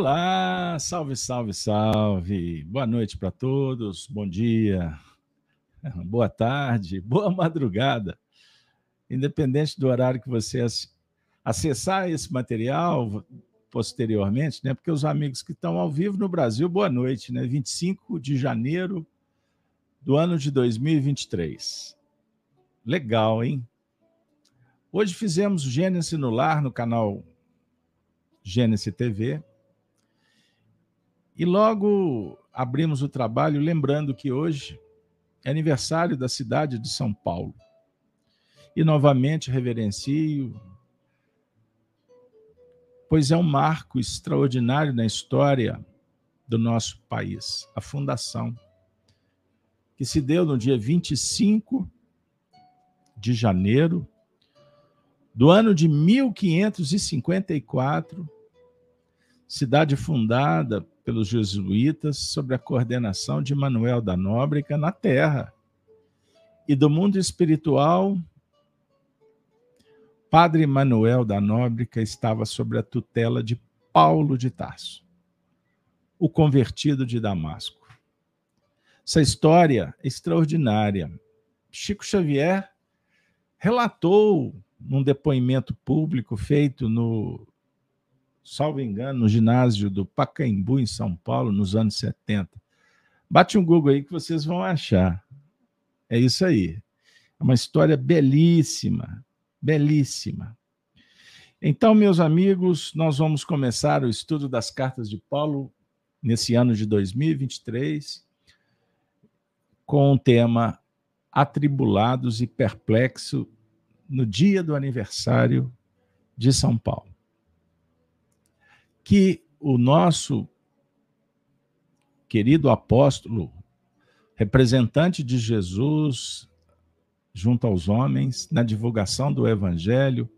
Olá, salve, salve, salve. Boa noite para todos, bom dia, boa tarde, boa madrugada. Independente do horário que você acessar esse material posteriormente, né? Porque os amigos que estão ao vivo no Brasil, boa noite, né? 25 de janeiro do ano de 2023. Legal, hein? Hoje fizemos Gênesis no Lar no canal Gênesis TV e logo abrimos o trabalho lembrando que hoje é aniversário da cidade de São Paulo. E novamente reverencio, pois é um marco extraordinário na história do nosso país, a fundação, que se deu no dia 25 de janeiro do ano de 1554, cidade fundada pelos jesuítas sob a coordenação de Manuel da Nóbrega na terra. E do mundo espiritual, Padre Manuel da Nóbrega estava sob a tutela de Paulo de Tarso, o convertido de Damasco. Essa história é extraordinária. Chico Xavier relatou num depoimento público feito no salvo engano, no ginásio do Pacaembu, em São Paulo, nos anos 70. Bate um Google aí que vocês vão achar. É isso aí. É uma história belíssima, belíssima. Então, meus amigos, nós vamos começar o estudo das cartas de Paulo nesse ano de 2023 com o tema Atribulados e Perplexo no dia do aniversário de São Paulo que o nosso querido apóstolo, representante de Jesus junto aos homens, na divulgação do evangelho,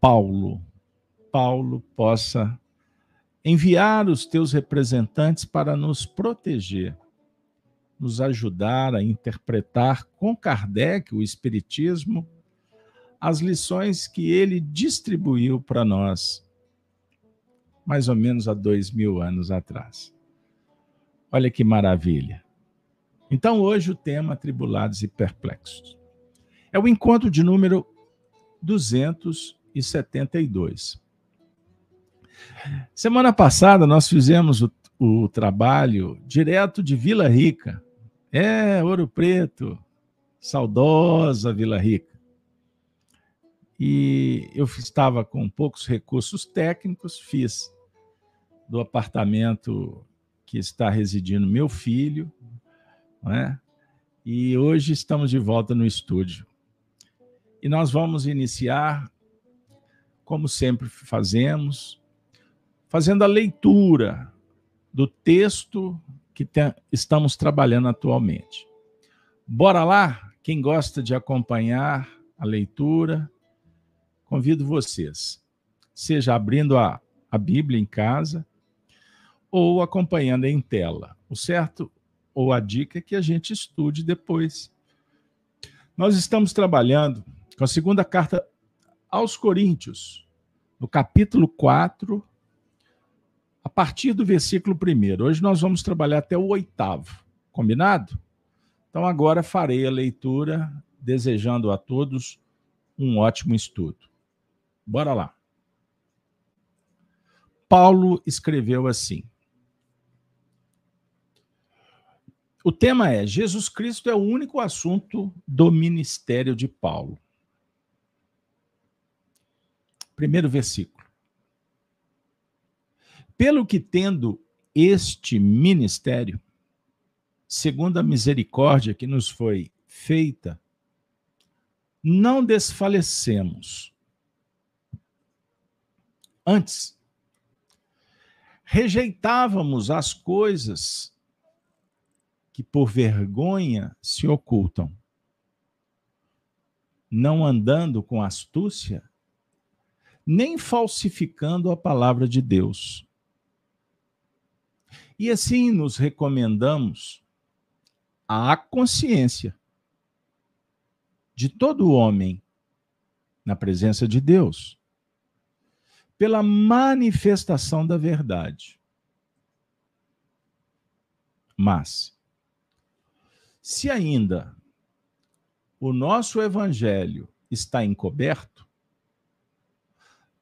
Paulo, Paulo possa enviar os teus representantes para nos proteger, nos ajudar a interpretar com Kardec o Espiritismo as lições que ele distribuiu para nós mais ou menos há dois mil anos atrás. Olha que maravilha. Então, hoje o tema Tribulados e Perplexos. É o encontro de número 272. Semana passada nós fizemos o, o trabalho direto de Vila Rica. É, Ouro Preto, saudosa Vila Rica. E eu estava com poucos recursos técnicos, fiz do apartamento que está residindo meu filho, né? E hoje estamos de volta no estúdio. E nós vamos iniciar, como sempre fazemos, fazendo a leitura do texto que estamos trabalhando atualmente. Bora lá? Quem gosta de acompanhar a leitura, convido vocês, seja abrindo a, a Bíblia em casa, ou acompanhando em tela. O certo ou a dica é que a gente estude depois. Nós estamos trabalhando com a segunda carta aos Coríntios, no capítulo 4, a partir do versículo 1. Hoje nós vamos trabalhar até o oitavo, combinado? Então agora farei a leitura, desejando a todos um ótimo estudo. Bora lá. Paulo escreveu assim: O tema é: Jesus Cristo é o único assunto do ministério de Paulo. Primeiro versículo. Pelo que tendo este ministério, segundo a misericórdia que nos foi feita, não desfalecemos. Antes, rejeitávamos as coisas que por vergonha se ocultam, não andando com astúcia, nem falsificando a palavra de Deus. E assim nos recomendamos à consciência de todo homem na presença de Deus, pela manifestação da verdade. Mas, se ainda o nosso evangelho está encoberto,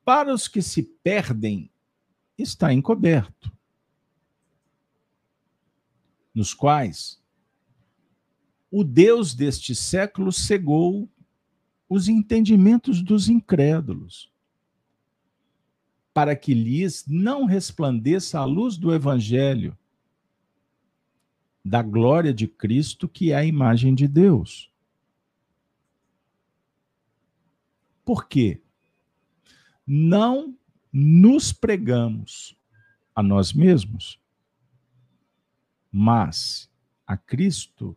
para os que se perdem, está encoberto, nos quais o Deus deste século cegou os entendimentos dos incrédulos, para que lhes não resplandeça a luz do Evangelho, da glória de Cristo, que é a imagem de Deus. Por quê? Não nos pregamos a nós mesmos, mas a Cristo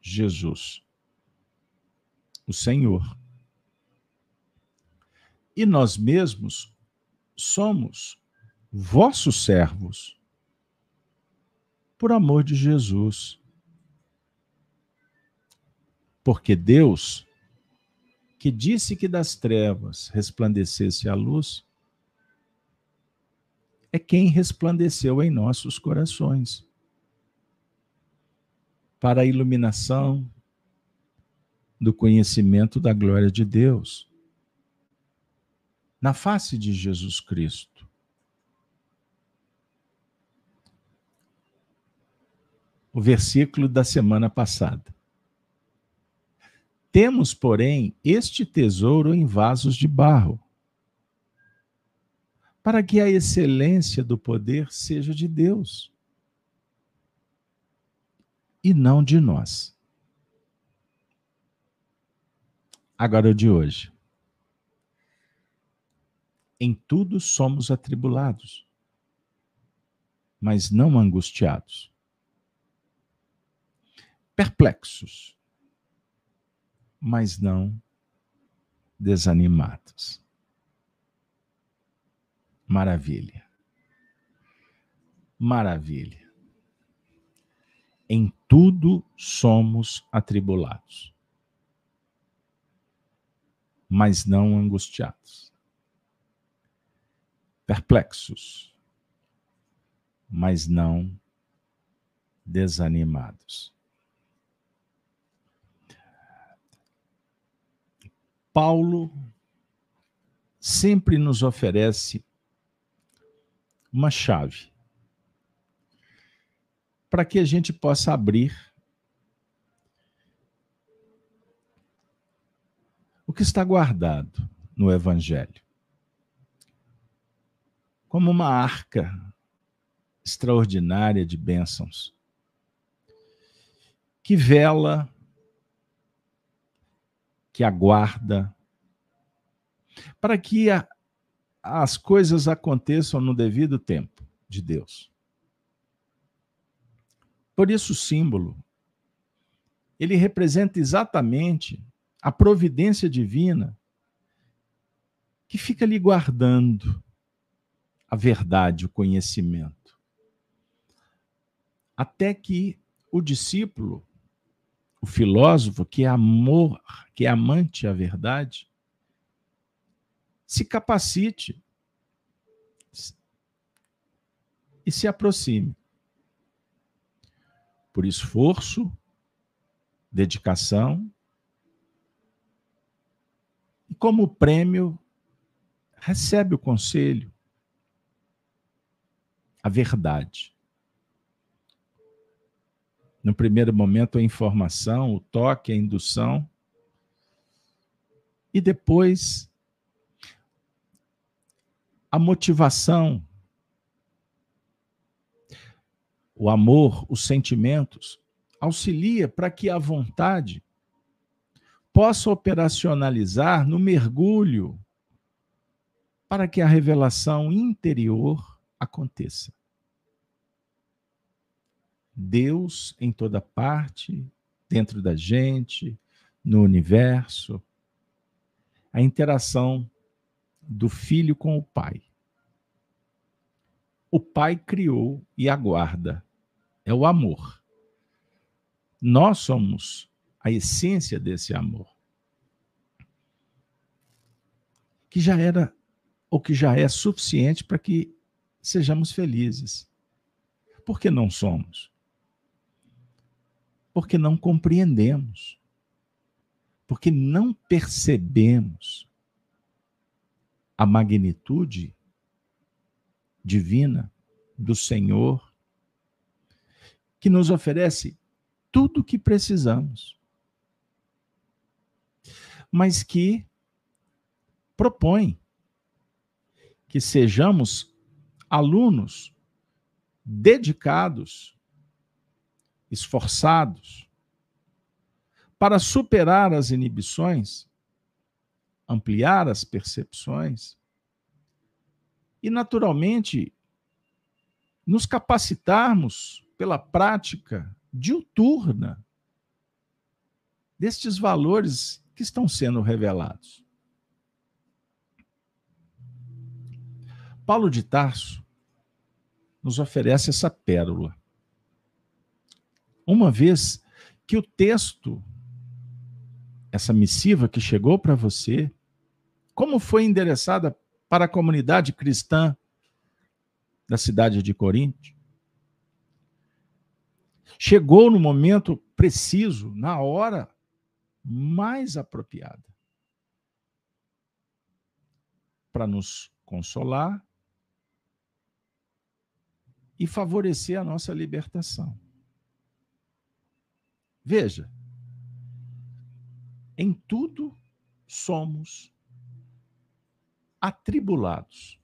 Jesus, o Senhor. E nós mesmos somos vossos servos, por amor de Jesus. Porque Deus, que disse que das trevas resplandecesse a luz, é quem resplandeceu em nossos corações para a iluminação do conhecimento da glória de Deus na face de Jesus Cristo. O versículo da semana passada. Temos, porém, este tesouro em vasos de barro, para que a excelência do poder seja de Deus e não de nós. Agora o de hoje. Em tudo somos atribulados, mas não angustiados. Perplexos, mas não desanimados. Maravilha. Maravilha em tudo somos atribulados, mas não angustiados, perplexos, mas não desanimados. Paulo sempre nos oferece uma chave para que a gente possa abrir o que está guardado no Evangelho. Como uma arca extraordinária de bênçãos, que vela, que aguarda, para que a, as coisas aconteçam no devido tempo de Deus. Por isso, o símbolo, ele representa exatamente a providência divina que fica ali guardando a verdade, o conhecimento. Até que o discípulo, o filósofo, que é amor, que é amante à verdade, se capacite e se aproxime por esforço, dedicação, e como prêmio, recebe o conselho, a verdade. No primeiro momento, a informação, o toque, a indução, e depois a motivação o amor, os sentimentos, auxilia para que a vontade possa operacionalizar no mergulho para que a revelação interior aconteça. Deus em toda parte, dentro da gente, no universo, a interação do filho com o pai. O pai criou e aguarda é o amor. Nós somos a essência desse amor. Que já era ou que já é suficiente para que sejamos felizes. Por que não somos? Porque não compreendemos. Porque não percebemos a magnitude divina do Senhor, que nos oferece tudo o que precisamos, mas que propõe que sejamos alunos dedicados, esforçados, para superar as inibições ampliar as percepções e, naturalmente, nos capacitarmos pela prática diuturna destes valores que estão sendo revelados. Paulo de Tarso nos oferece essa pérola. Uma vez que o texto, essa missiva que chegou para você, como foi endereçada para a comunidade cristã da cidade de Corinto. Chegou no momento preciso, na hora mais apropriada, para nos consolar e favorecer a nossa libertação. Veja, em tudo somos atribulados.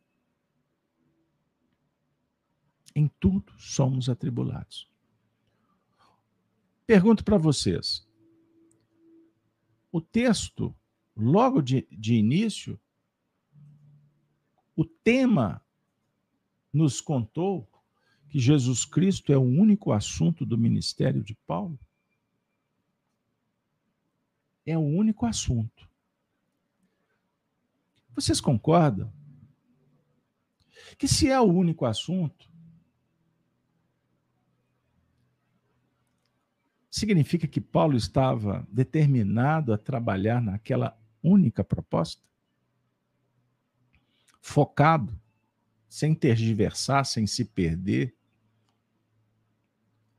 Em tudo somos atribulados. Pergunto para vocês. O texto, logo de, de início, o tema nos contou que Jesus Cristo é o único assunto do ministério de Paulo? É o único assunto. Vocês concordam? Que se é o único assunto, significa que Paulo estava determinado a trabalhar naquela única proposta? Focado, sem tergiversar, sem se perder,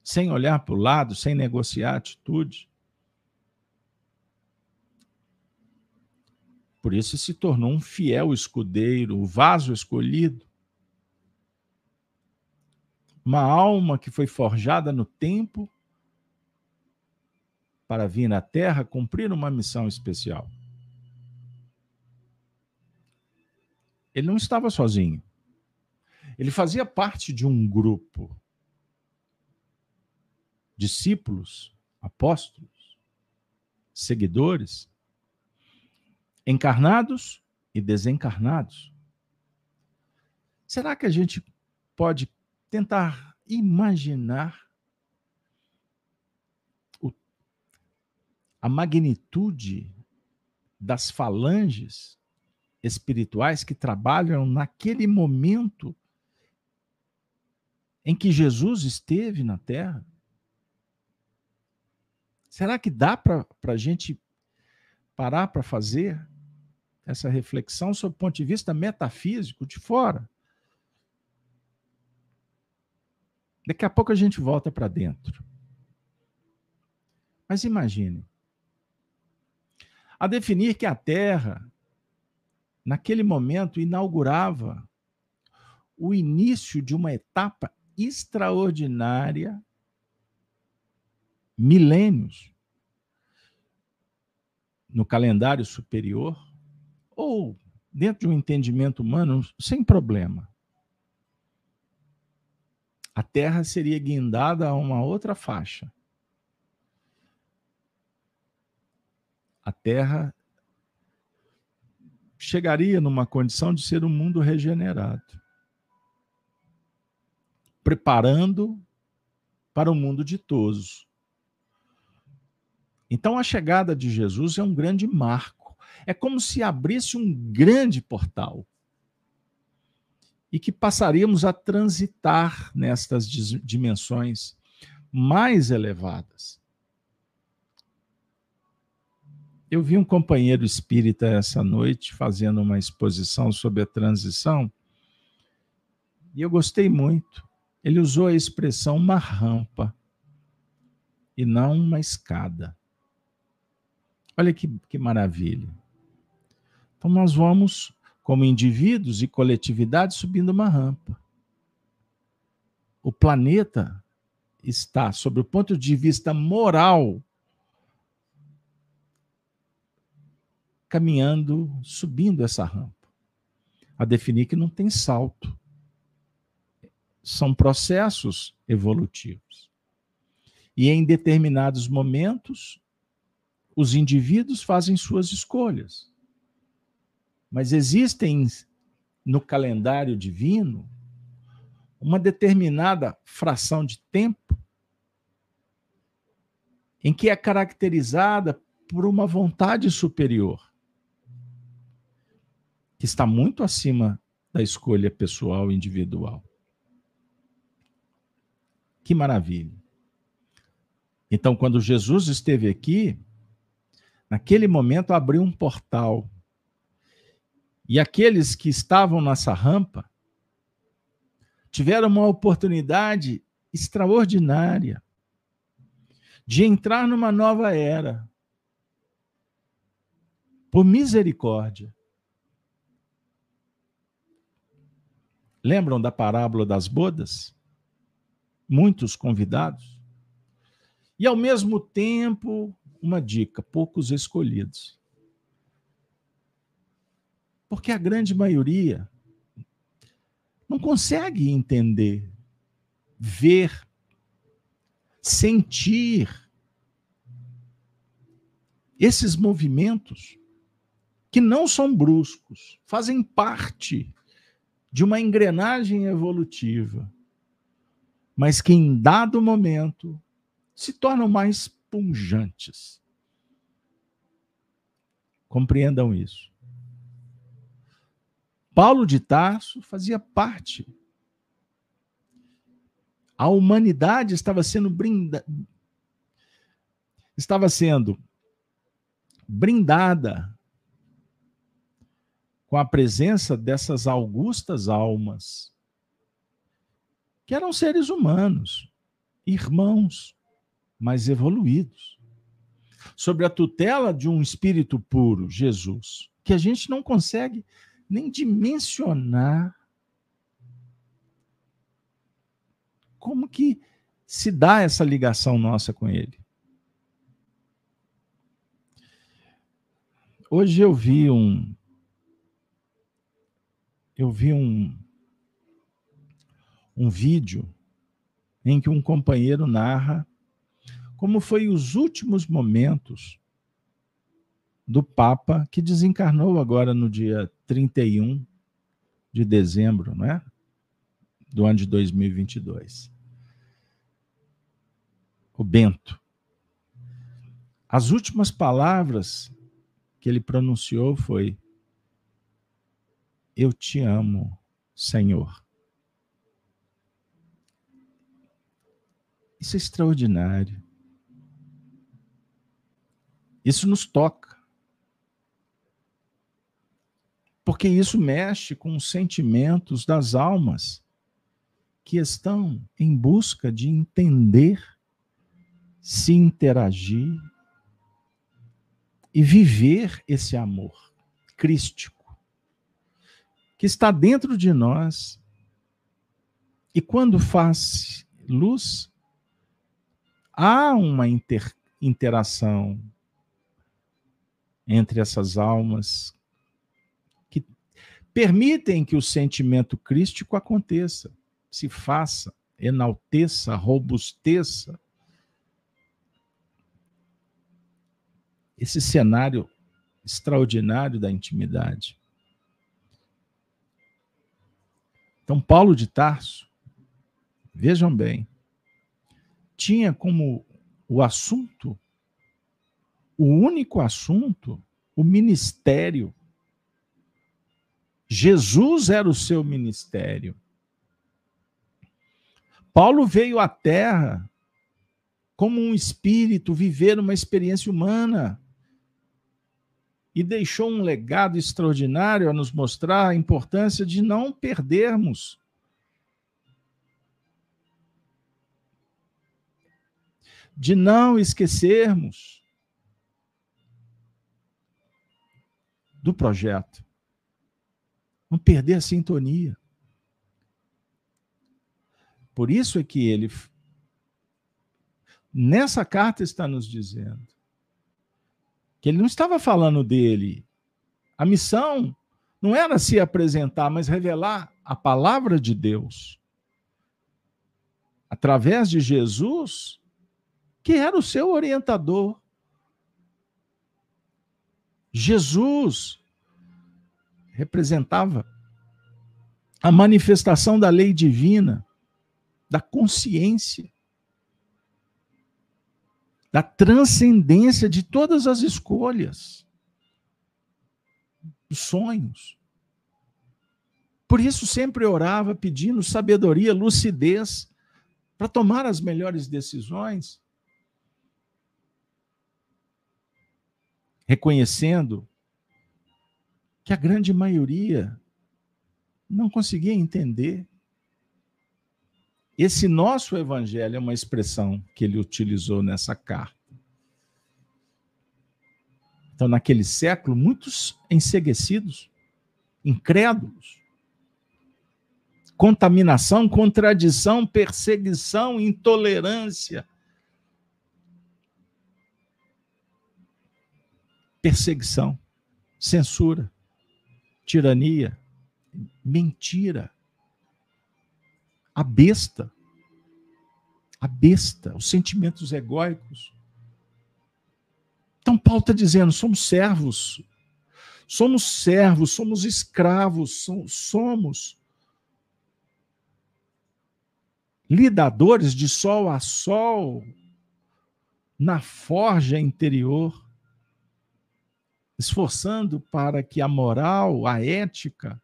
sem olhar para o lado, sem negociar atitude? Por isso se tornou um fiel escudeiro, o vaso escolhido. Uma alma que foi forjada no tempo para vir na terra cumprir uma missão especial. Ele não estava sozinho. Ele fazia parte de um grupo. Discípulos, apóstolos, seguidores, encarnados e desencarnados. Será que a gente pode tentar imaginar o, a magnitude das falanges espirituais que trabalham naquele momento em que Jesus esteve na Terra? Será que dá para a gente parar para fazer essa reflexão sob o ponto de vista metafísico de fora. Daqui a pouco a gente volta para dentro. Mas imagine, a definir que a Terra, naquele momento, inaugurava o início de uma etapa extraordinária, milênios, no calendário superior, ou dentro de um entendimento humano, sem problema. A Terra seria guindada a uma outra faixa. A Terra chegaria numa condição de ser um mundo regenerado, preparando para o um mundo ditoso. Então, a chegada de Jesus é um grande marco é como se abrisse um grande portal e que passaríamos a transitar nestas dimensões mais elevadas. eu vi um companheiro espírita essa noite fazendo uma exposição sobre a transição e eu gostei muito. Ele usou a expressão uma rampa e não uma escada. Olha que, que maravilha. Então, nós vamos, como indivíduos e coletividade, subindo uma rampa. O planeta está, sob o ponto de vista moral, caminhando, subindo essa rampa. A definir que não tem salto. São processos evolutivos. E em determinados momentos, os indivíduos fazem suas escolhas. Mas existem no calendário divino uma determinada fração de tempo em que é caracterizada por uma vontade superior que está muito acima da escolha pessoal individual. Que maravilha. Então, quando Jesus esteve aqui, naquele momento abriu um portal. E aqueles que estavam nessa rampa tiveram uma oportunidade extraordinária de entrar numa nova era. Por misericórdia. Lembram da parábola das bodas? Muitos convidados. E ao mesmo tempo, uma dica: poucos escolhidos. Porque a grande maioria não consegue entender, ver, sentir esses movimentos que não são bruscos, fazem parte de uma engrenagem evolutiva, mas que em dado momento se tornam mais punjantes. Compreendam isso. Paulo de Tarso fazia parte. A humanidade estava sendo brinda... estava sendo brindada com a presença dessas augustas almas, que eram seres humanos, irmãos, mas evoluídos, sobre a tutela de um espírito puro, Jesus, que a gente não consegue nem dimensionar como que se dá essa ligação nossa com ele. Hoje eu vi um, eu vi um, um vídeo em que um companheiro narra como foi os últimos momentos do Papa que desencarnou agora no dia 31 de dezembro, não é? Do ano de 2022. O Bento. As últimas palavras que ele pronunciou foi: eu te amo, Senhor. Isso é extraordinário. Isso nos toca. Porque isso mexe com os sentimentos das almas que estão em busca de entender, se interagir e viver esse amor crístico que está dentro de nós. E quando faz luz, há uma inter, interação entre essas almas permitem que o sentimento crístico aconteça, se faça, enalteça, robusteça. Esse cenário extraordinário da intimidade. Então, Paulo de Tarso, vejam bem, tinha como o assunto, o único assunto, o ministério. Jesus era o seu ministério. Paulo veio à Terra como um espírito viver uma experiência humana. e deixou um legado extraordinário a nos mostrar a importância de não perdermos. De não esquecermos do projeto. Não perder a sintonia. Por isso é que ele, nessa carta, está nos dizendo que ele não estava falando dele. A missão não era se apresentar, mas revelar a palavra de Deus. Através de Jesus, que era o seu orientador. Jesus representava a manifestação da lei divina da consciência, da transcendência de todas as escolhas, dos sonhos. Por isso sempre orava pedindo sabedoria, lucidez para tomar as melhores decisões, reconhecendo que a grande maioria não conseguia entender esse nosso evangelho é uma expressão que ele utilizou nessa carta. Então, naquele século, muitos enseguecidos, incrédulos, contaminação, contradição, perseguição, intolerância. Perseguição, censura, tirania, mentira a besta. A besta, os sentimentos egóicos. Então, Paulo está dizendo: somos servos, somos servos, somos escravos, somos lidadores de sol a sol na forja interior, esforçando para que a moral, a ética,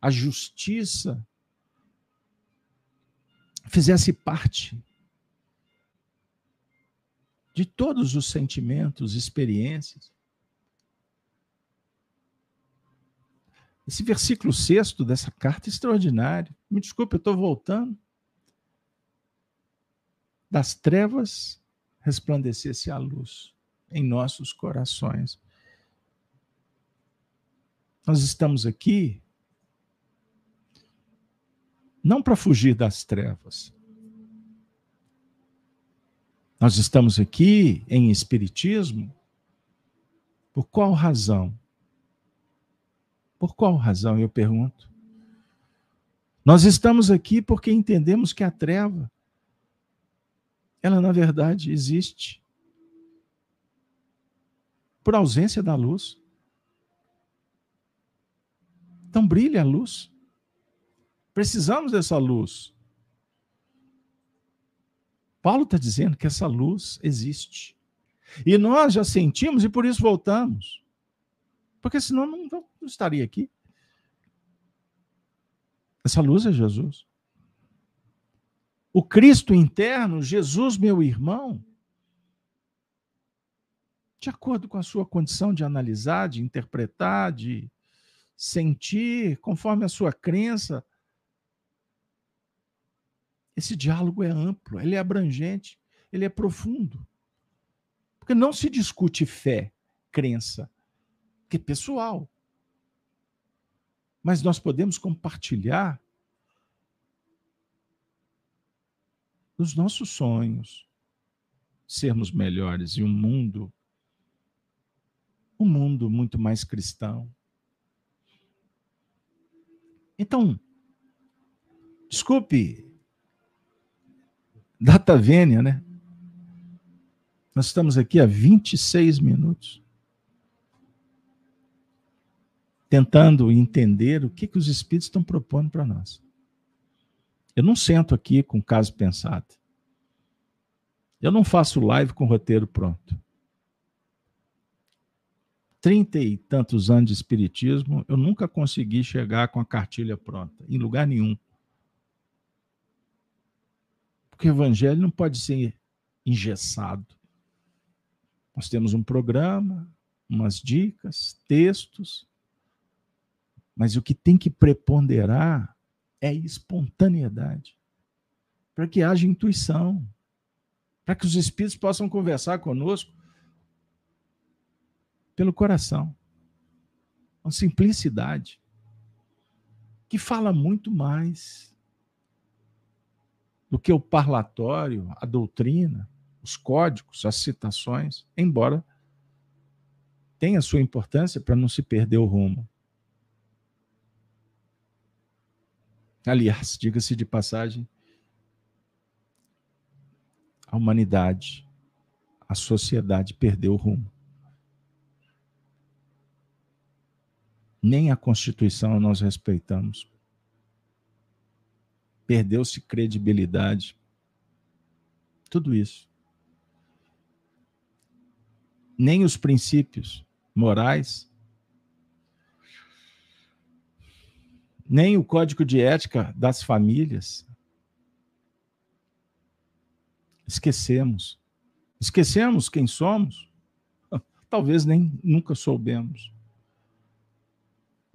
a justiça fizesse parte de todos os sentimentos, experiências. Esse versículo sexto dessa carta é extraordinário. Me desculpe, eu estou voltando. Das trevas resplandecesse a luz em nossos corações. Nós estamos aqui não para fugir das trevas. Nós estamos aqui em Espiritismo por qual razão? Por qual razão, eu pergunto? Nós estamos aqui porque entendemos que a treva, ela na verdade existe por ausência da luz. Então brilha a luz. Precisamos dessa luz. Paulo está dizendo que essa luz existe. E nós já sentimos e por isso voltamos. Porque senão não, não estaria aqui. Essa luz é Jesus. O Cristo interno, Jesus, meu irmão, de acordo com a sua condição de analisar, de interpretar, de sentir, conforme a sua crença, esse diálogo é amplo, ele é abrangente, ele é profundo. Porque não se discute fé, crença, que é pessoal. Mas nós podemos compartilhar os nossos sonhos, sermos melhores e um mundo um mundo muito mais cristão. Então, desculpe Data vênia, né? Nós estamos aqui há 26 minutos tentando entender o que, que os espíritos estão propondo para nós. Eu não sento aqui com caso pensado. Eu não faço live com roteiro pronto. Trinta e tantos anos de espiritismo, eu nunca consegui chegar com a cartilha pronta, em lugar nenhum. Porque o evangelho não pode ser engessado. Nós temos um programa, umas dicas, textos, mas o que tem que preponderar é espontaneidade, para que haja intuição, para que os espíritos possam conversar conosco pelo coração. Uma simplicidade que fala muito mais do que o parlatório, a doutrina, os códigos, as citações, embora tenha sua importância para não se perder o rumo. Aliás, diga-se de passagem, a humanidade, a sociedade perdeu o rumo. Nem a Constituição nós respeitamos. Perdeu-se credibilidade. Tudo isso. Nem os princípios morais, nem o código de ética das famílias. Esquecemos. Esquecemos quem somos? Talvez nem nunca soubemos.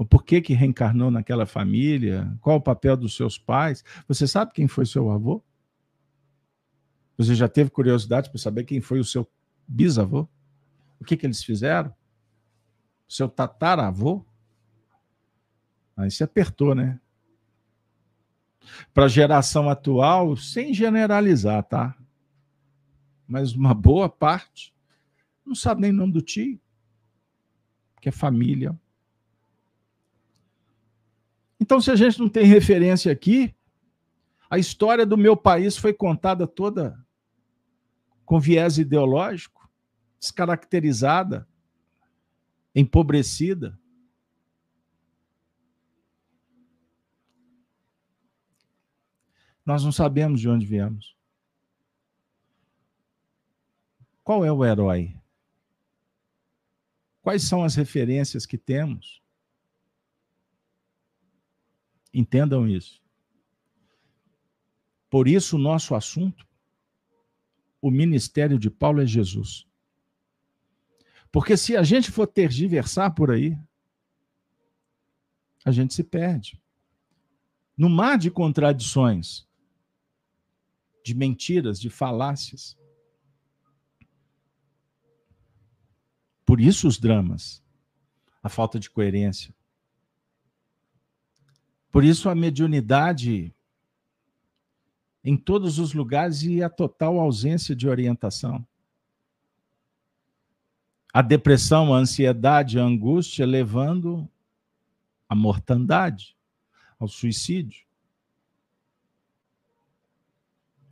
O porquê que reencarnou naquela família? Qual o papel dos seus pais? Você sabe quem foi seu avô? Você já teve curiosidade para saber quem foi o seu bisavô? O que, que eles fizeram? seu tataravô? Aí se apertou, né? Para a geração atual, sem generalizar, tá? Mas uma boa parte não sabe nem o nome do tio, que é família. Então, se a gente não tem referência aqui, a história do meu país foi contada toda com viés ideológico, descaracterizada, empobrecida. Nós não sabemos de onde viemos. Qual é o herói? Quais são as referências que temos? Entendam isso. Por isso, o nosso assunto, o ministério de Paulo é Jesus. Porque se a gente for tergiversar por aí, a gente se perde. No mar de contradições, de mentiras, de falácias. Por isso os dramas, a falta de coerência. Por isso a mediunidade em todos os lugares e a total ausência de orientação. A depressão, a ansiedade, a angústia levando à mortandade, ao suicídio.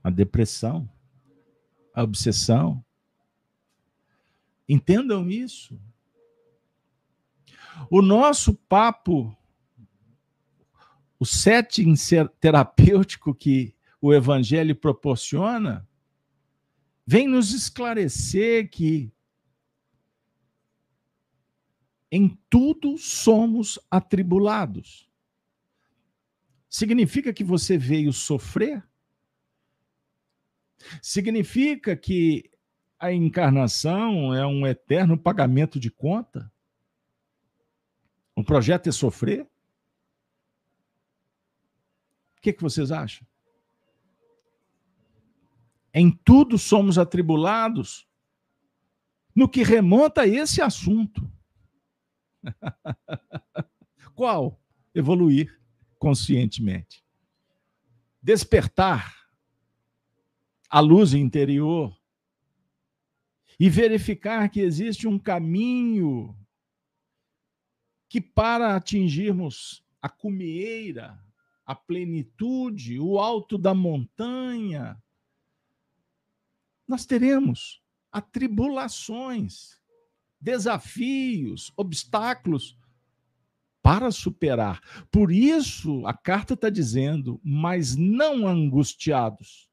A depressão, a obsessão. Entendam isso. O nosso papo, o setting terapêutico que o Evangelho proporciona, vem nos esclarecer que em tudo somos atribulados. Significa que você veio sofrer? Significa que a encarnação é um eterno pagamento de conta? O projeto é sofrer? O que, que vocês acham? Em tudo somos atribulados no que remonta a esse assunto. Qual? Evoluir conscientemente. Despertar a luz interior e verificar que existe um caminho que, para atingirmos a cumieira, a plenitude, o alto da montanha, nós teremos atribulações desafios, obstáculos para superar. Por isso, a carta está dizendo, mas não angustiados.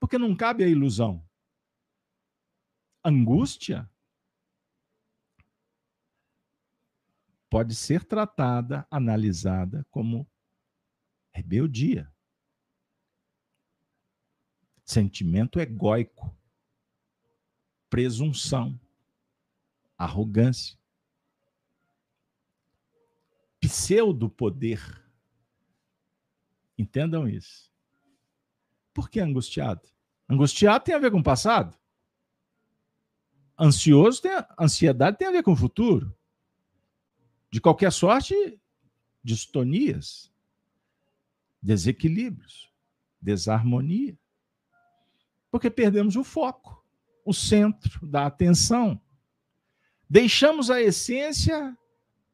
Porque não cabe a ilusão. Angústia pode ser tratada, analisada como rebeldia. Sentimento egóico, presunção arrogância, pseudo-poder. Entendam isso. Por que angustiado? Angustiado tem a ver com o passado. Ansioso tem a, ansiedade tem a ver com o futuro. De qualquer sorte, distonias, desequilíbrios, desarmonia. Porque perdemos o foco, o centro da atenção. Deixamos a essência,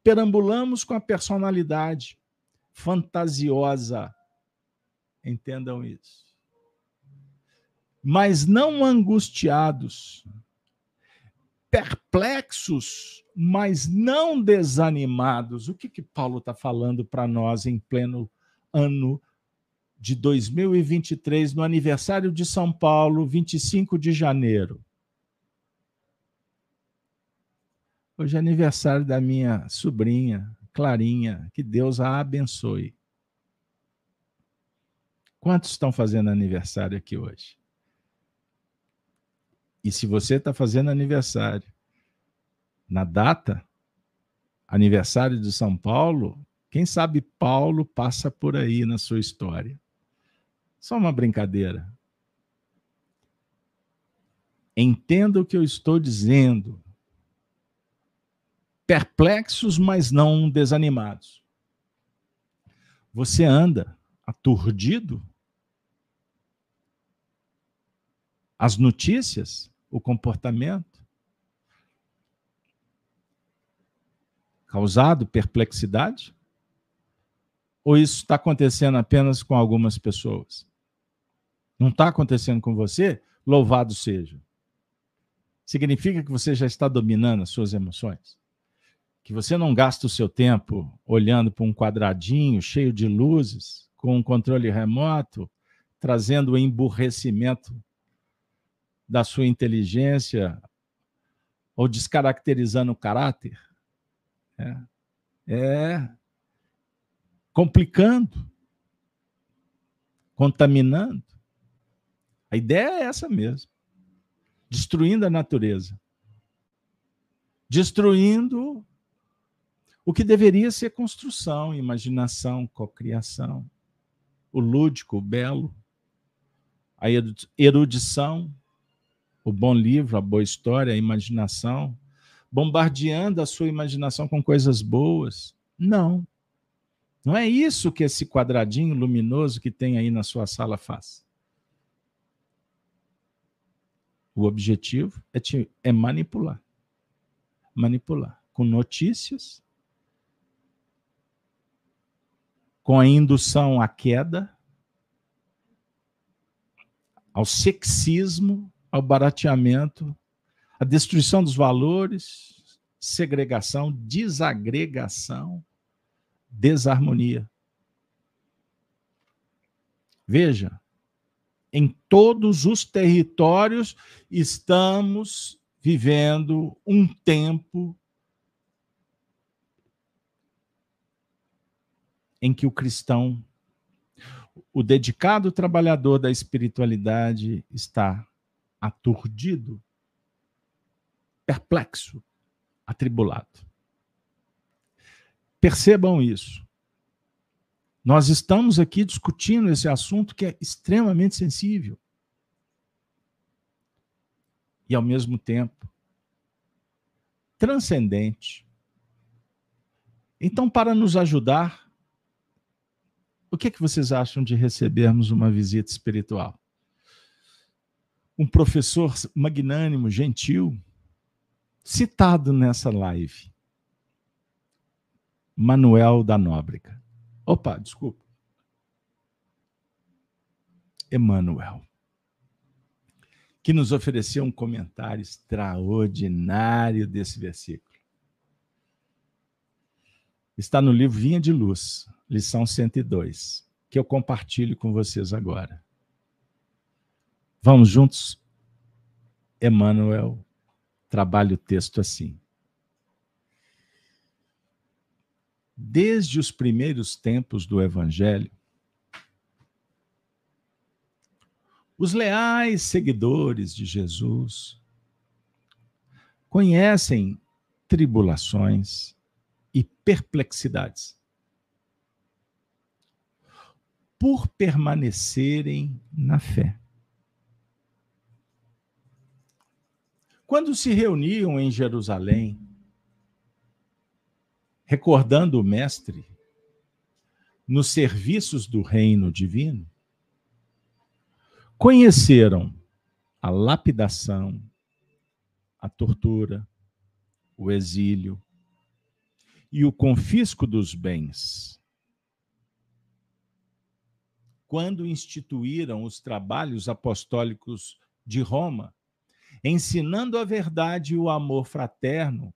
perambulamos com a personalidade fantasiosa. Entendam isso. Mas não angustiados, perplexos, mas não desanimados. O que, que Paulo está falando para nós em pleno ano de 2023, no aniversário de São Paulo, 25 de janeiro? Hoje é aniversário da minha sobrinha, Clarinha, que Deus a abençoe. Quantos estão fazendo aniversário aqui hoje? E se você está fazendo aniversário na data, aniversário de São Paulo, quem sabe Paulo passa por aí na sua história. Só uma brincadeira. Entenda o que eu estou dizendo perplexos, mas não desanimados. Você anda aturdido? As notícias, o comportamento, causado perplexidade? Ou isso está acontecendo apenas com algumas pessoas? Não está acontecendo com você? Louvado seja. Significa que você já está dominando as suas emoções? que você não gasta o seu tempo olhando para um quadradinho cheio de luzes, com um controle remoto, trazendo o emburrecimento da sua inteligência ou descaracterizando o caráter. É, é complicando, contaminando. A ideia é essa mesmo. Destruindo a natureza. Destruindo o que deveria ser construção, imaginação, cocriação, o lúdico, o belo, a erudição, o bom livro, a boa história, a imaginação, bombardeando a sua imaginação com coisas boas. Não. Não é isso que esse quadradinho luminoso que tem aí na sua sala faz. O objetivo é, te, é manipular. Manipular com notícias com a indução à queda, ao sexismo, ao barateamento, à destruição dos valores, segregação, desagregação, desarmonia. Veja, em todos os territórios estamos vivendo um tempo em que o cristão, o dedicado trabalhador da espiritualidade, está aturdido, perplexo, atribulado. Percebam isso. Nós estamos aqui discutindo esse assunto que é extremamente sensível. E, ao mesmo tempo, transcendente. Então, para nos ajudar, o que, é que vocês acham de recebermos uma visita espiritual? Um professor magnânimo, gentil, citado nessa live. Manuel da Nóbrega. Opa, desculpa. Emmanuel. Que nos ofereceu um comentário extraordinário desse versículo. Está no livro Vinha de Luz, lição 102, que eu compartilho com vocês agora. Vamos juntos? Emmanuel trabalha o texto assim. Desde os primeiros tempos do Evangelho, os leais seguidores de Jesus conhecem tribulações e perplexidades. Por permanecerem na fé. Quando se reuniam em Jerusalém, recordando o Mestre nos serviços do reino divino, conheceram a lapidação, a tortura, o exílio e o confisco dos bens. Quando instituíram os trabalhos apostólicos de Roma, ensinando a verdade e o amor fraterno,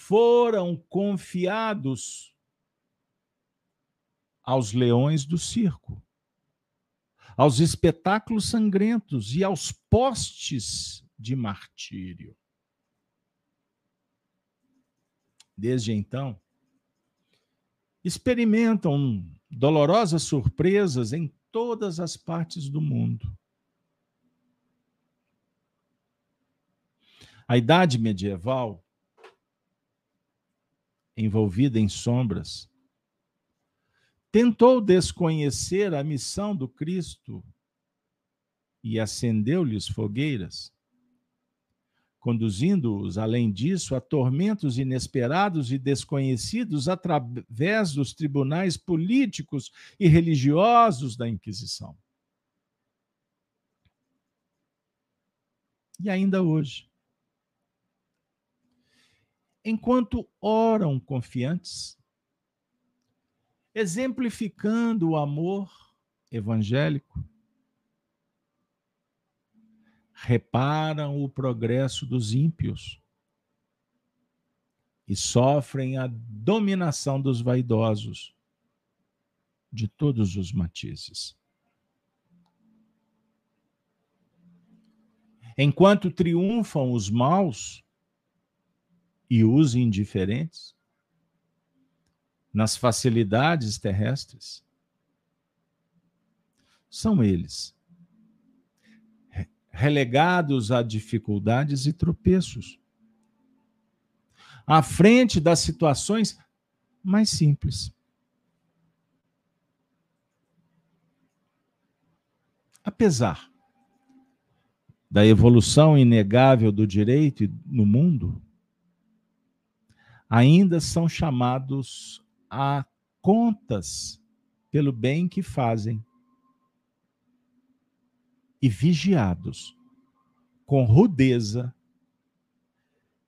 foram confiados aos leões do circo aos espetáculos sangrentos e aos postes de martírio. Desde então, experimentam dolorosas surpresas em todas as partes do mundo. A idade medieval, envolvida em sombras, tentou desconhecer a missão do Cristo e acendeu-lhes fogueiras, conduzindo-os, além disso, a tormentos inesperados e desconhecidos através dos tribunais políticos e religiosos da Inquisição. E ainda hoje. Enquanto oram confiantes, exemplificando o amor evangélico, reparam o progresso dos ímpios e sofrem a dominação dos vaidosos de todos os matizes. Enquanto triunfam os maus e os indiferentes, nas facilidades terrestres, são eles relegados a dificuldades e tropeços, à frente das situações mais simples. Apesar da evolução inegável do direito no mundo, ainda são chamados a contas pelo bem que fazem e vigiados com rudeza,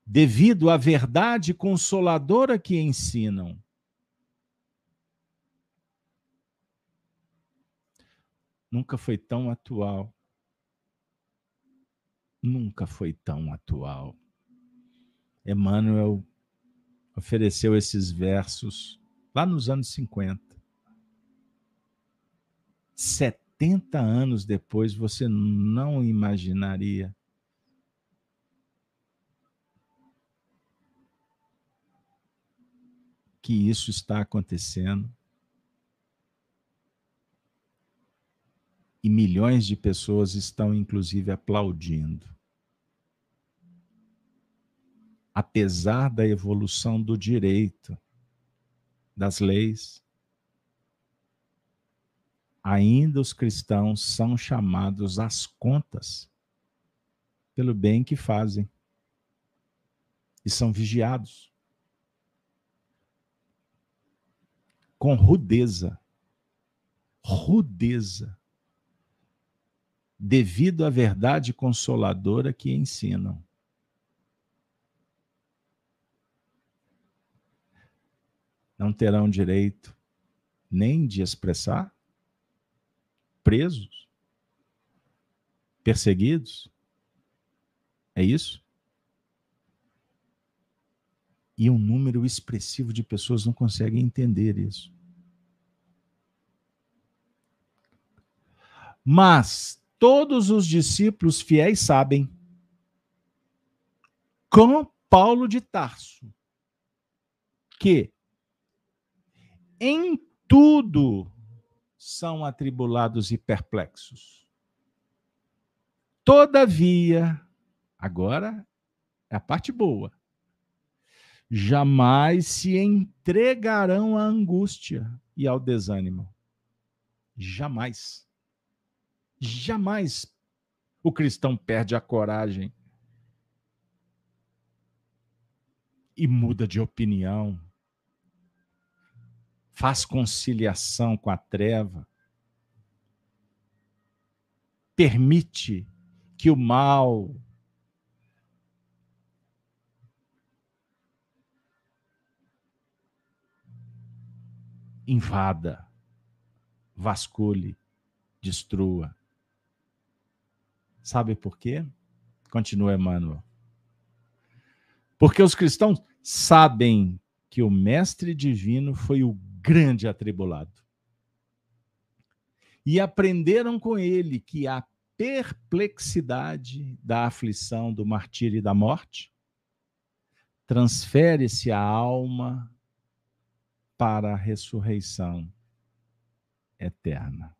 devido à verdade consoladora que ensinam. Nunca foi tão atual. Nunca foi tão atual. Emmanuel ofereceu esses versos lá nos anos 50. 70 anos depois, você não imaginaria que isso está acontecendo. E milhões de pessoas estão, inclusive, aplaudindo. Apesar da evolução do direito, das leis, ainda os cristãos são chamados às contas pelo bem que fazem e são vigiados com rudeza, rudeza, devido à verdade consoladora que ensinam. Não terão direito nem de expressar, presos, perseguidos. É isso? E um número expressivo de pessoas não conseguem entender isso. Mas todos os discípulos fiéis sabem, com Paulo de Tarso, que em tudo são atribulados e perplexos. Todavia, agora É a parte boa. Jamais se entregarão à angústia e ao desânimo. Jamais. Jamais o cristão perde a coragem e muda de opinião, faz conciliação com a treva, permite que o mal invada, vasculhe, destrua. Sabe por quê? Continua Emmanuel. Porque os cristãos sabem que o Mestre Divino foi o grande atribulado. E aprenderam com ele que a perplexidade da aflição, do martírio e da morte transfere-se a alma para a ressurreição eterna.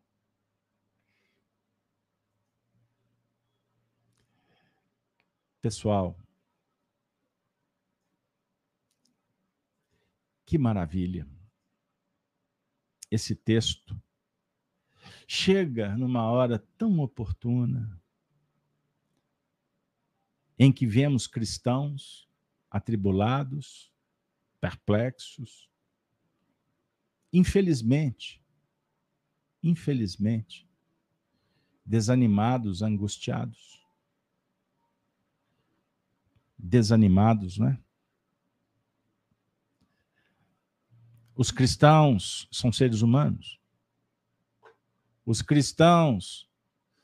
Pessoal, que maravilha. Esse texto chega numa hora tão oportuna em que vemos cristãos atribulados, perplexos, infelizmente, infelizmente, desanimados, angustiados desanimados, né? Os cristãos são seres humanos. Os cristãos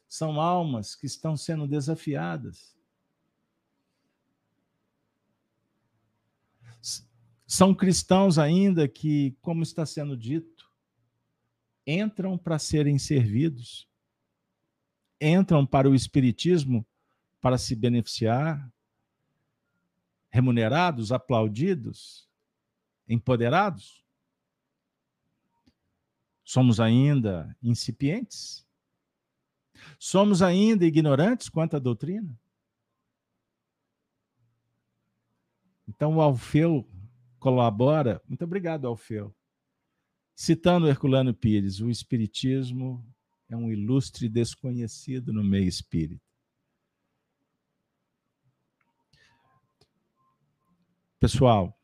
são almas que estão sendo desafiadas. São cristãos ainda que, como está sendo dito, entram para serem servidos, entram para o Espiritismo para se beneficiar, remunerados, aplaudidos, empoderados? Somos ainda incipientes? Somos ainda ignorantes quanto à doutrina? Então o Alfeu colabora. Muito obrigado, Alfeu. Citando Herculano Pires, o Espiritismo é um ilustre desconhecido no meio espírita. Pessoal,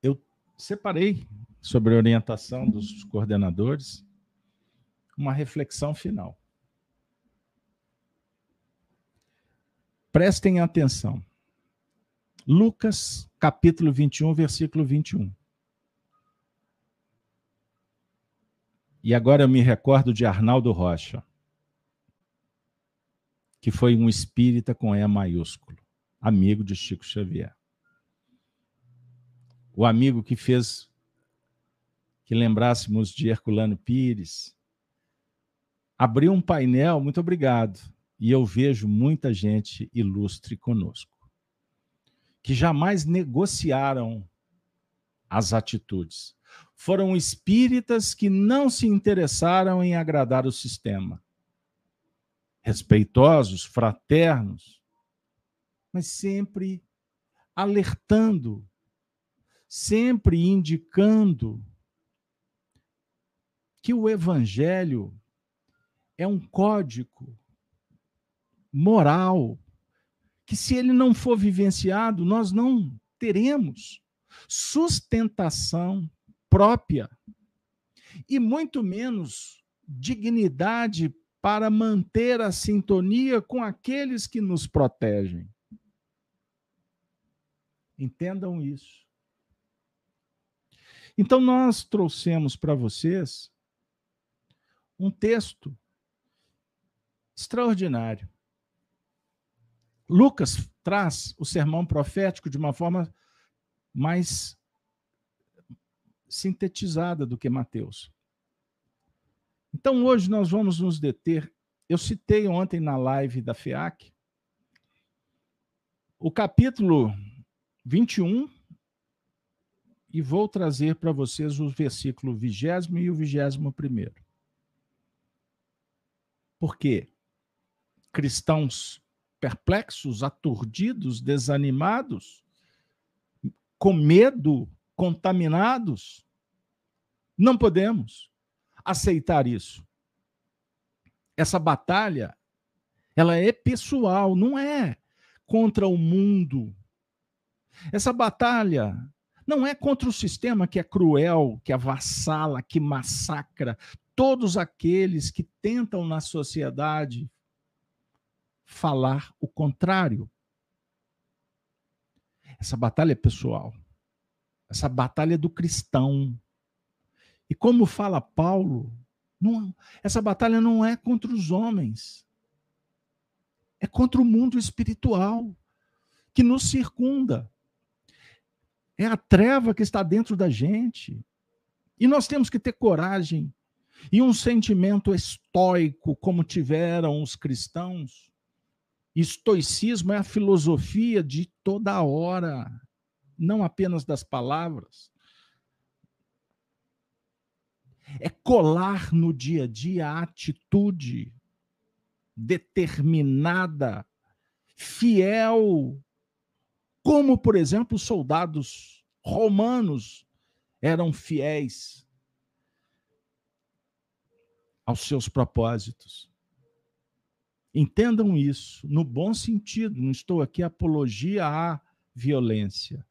eu separei sobre a orientação dos coordenadores uma reflexão final. Prestem atenção. Lucas, capítulo 21, versículo 21. E agora eu me recordo de Arnaldo Rocha, que foi um espírita com E maiúsculo amigo de Chico Xavier. O amigo que fez que lembrássemos de Herculano Pires. Abriu um painel, muito obrigado. E eu vejo muita gente ilustre conosco, que jamais negociaram as atitudes. Foram espíritas que não se interessaram em agradar o sistema. Respeitosos, fraternos, mas sempre alertando, sempre indicando que o evangelho é um código moral que se ele não for vivenciado, nós não teremos sustentação própria e muito menos dignidade para manter a sintonia com aqueles que nos protegem. Entendam isso. Então, nós trouxemos para vocês um texto extraordinário. Lucas traz o sermão profético de uma forma mais sintetizada do que Mateus. Então, hoje nós vamos nos deter. Eu citei ontem na live da FEAC o capítulo 21 e vou trazer para vocês os versículo 20 e o 21. Porque cristãos perplexos, aturdidos, desanimados, com medo, contaminados, não podemos aceitar isso. Essa batalha, ela é pessoal, não é contra o mundo. Essa batalha não é contra o sistema que é cruel, que avassala, que massacra todos aqueles que tentam na sociedade falar o contrário. Essa batalha é pessoal. Essa batalha é do cristão. E como fala Paulo, não, essa batalha não é contra os homens. É contra o mundo espiritual que nos circunda. É a treva que está dentro da gente. E nós temos que ter coragem e um sentimento estoico, como tiveram os cristãos. Estoicismo é a filosofia de toda hora, não apenas das palavras. É colar no dia a dia a atitude determinada, fiel, como, por exemplo, os soldados romanos eram fiéis aos seus propósitos. Entendam isso no bom sentido, não estou aqui apologia à violência.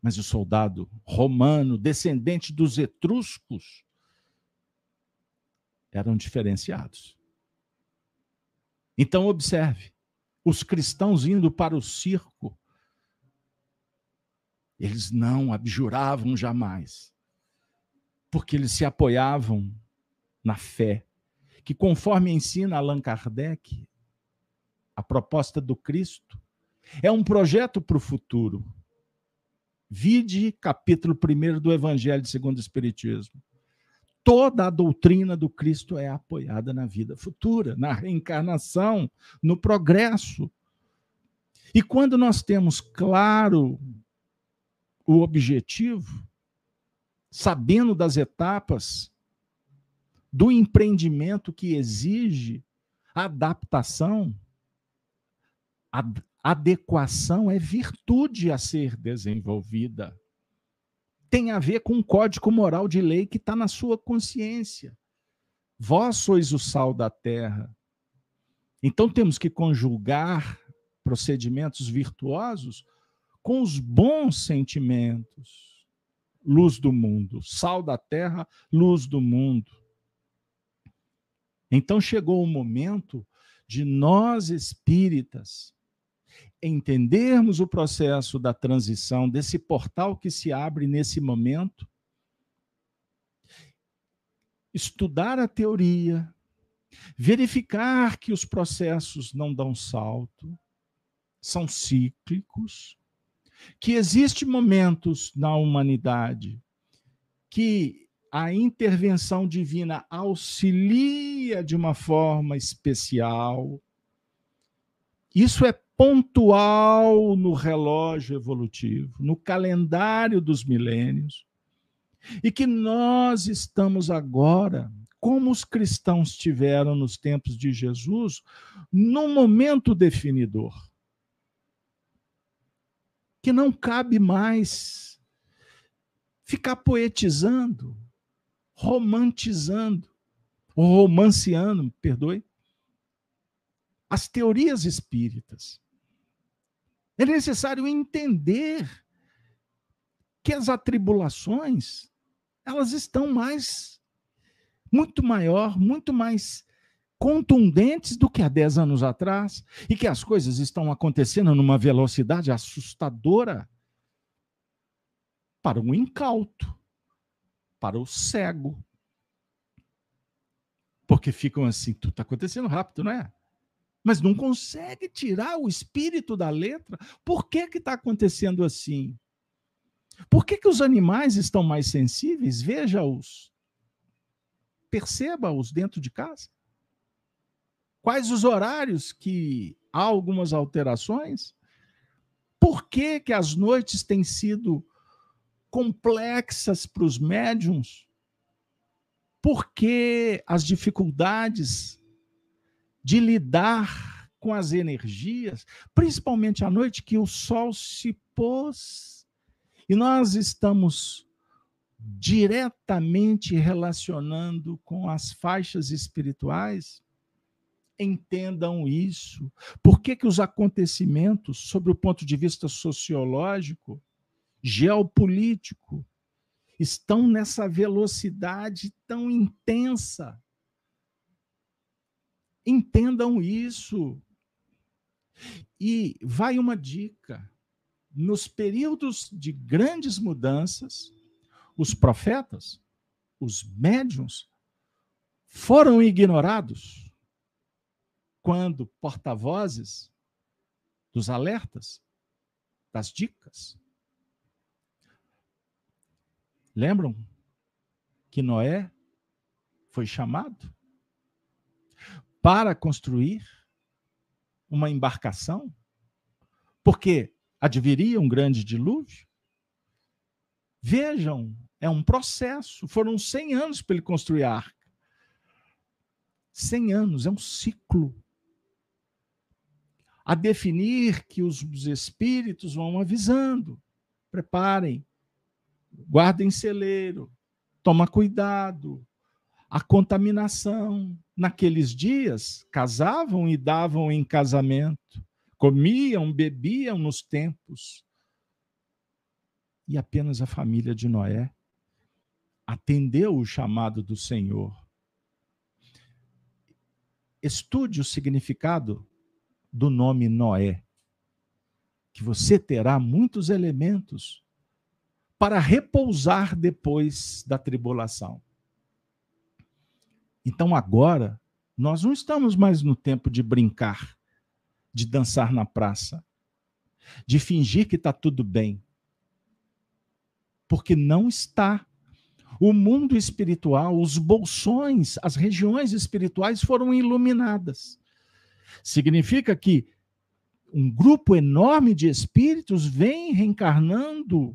Mas o soldado romano, descendente dos etruscos, eram diferenciados. Então, observe: os cristãos indo para o circo, eles não abjuravam jamais, porque eles se apoiavam na fé, que conforme ensina Allan Kardec, a proposta do Cristo é um projeto para o futuro. Vide capítulo 1 do Evangelho segundo o Espiritismo. Toda a doutrina do Cristo é apoiada na vida futura, na reencarnação, no progresso. E quando nós temos claro o objetivo, sabendo das etapas do empreendimento que exige adaptação, adequação é virtude a ser desenvolvida. Tem a ver com um código moral de lei que está na sua consciência. Vós sois o sal da terra. Então temos que conjugar procedimentos virtuosos com os bons sentimentos. Luz do mundo, sal da terra, luz do mundo. Então chegou o momento de nós espíritas entendermos o processo da transição, desse portal que se abre nesse momento, estudar a teoria, verificar que os processos não dão salto, são cíclicos, que existem momentos na humanidade que a intervenção divina auxilia de uma forma especial. Isso é pontual no relógio evolutivo, no calendário dos milênios, e que nós estamos agora, como os cristãos tiveram nos tempos de Jesus, num momento definidor. Que não cabe mais ficar poetizando, romantizando, ou romanceando, perdoe, as teorias espíritas. É necessário entender que as atribulações elas estão mais muito maior, muito mais contundentes do que há 10 anos atrás e que as coisas estão acontecendo numa velocidade assustadora para o incauto, para o cego. Porque ficam assim, tudo está acontecendo rápido, não é? mas não consegue tirar o espírito da letra. Por que está acontecendo assim? Por que, que os animais estão mais sensíveis? Veja-os. Perceba-os dentro de casa. Quais os horários que há algumas alterações? Por que, que as noites têm sido complexas para os médiums? Por que as dificuldades de lidar com as energias, principalmente à noite, que o sol se pôs. E nós estamos diretamente relacionando com as faixas espirituais. Entendam isso. Por que, que os acontecimentos, sobre o ponto de vista sociológico, geopolítico, estão nessa velocidade tão intensa? Entendam isso. E vai uma dica: nos períodos de grandes mudanças, os profetas, os médiums, foram ignorados quando porta-vozes dos alertas, das dicas. Lembram que Noé foi chamado para construir uma embarcação, porque adviria um grande dilúvio. Vejam, é um processo. Foram 100 anos para ele construir a arca. 100 anos, é um ciclo. A definir que os espíritos vão avisando. Preparem, guardem celeiro, toma cuidado. A contaminação, naqueles dias, casavam e davam em casamento, comiam, bebiam nos tempos. E apenas a família de Noé atendeu o chamado do Senhor. Estude o significado do nome Noé, que você terá muitos elementos para repousar depois da tribulação. Então agora, nós não estamos mais no tempo de brincar, de dançar na praça, de fingir que está tudo bem. Porque não está. O mundo espiritual, os bolsões, as regiões espirituais foram iluminadas. Significa que um grupo enorme de espíritos vem reencarnando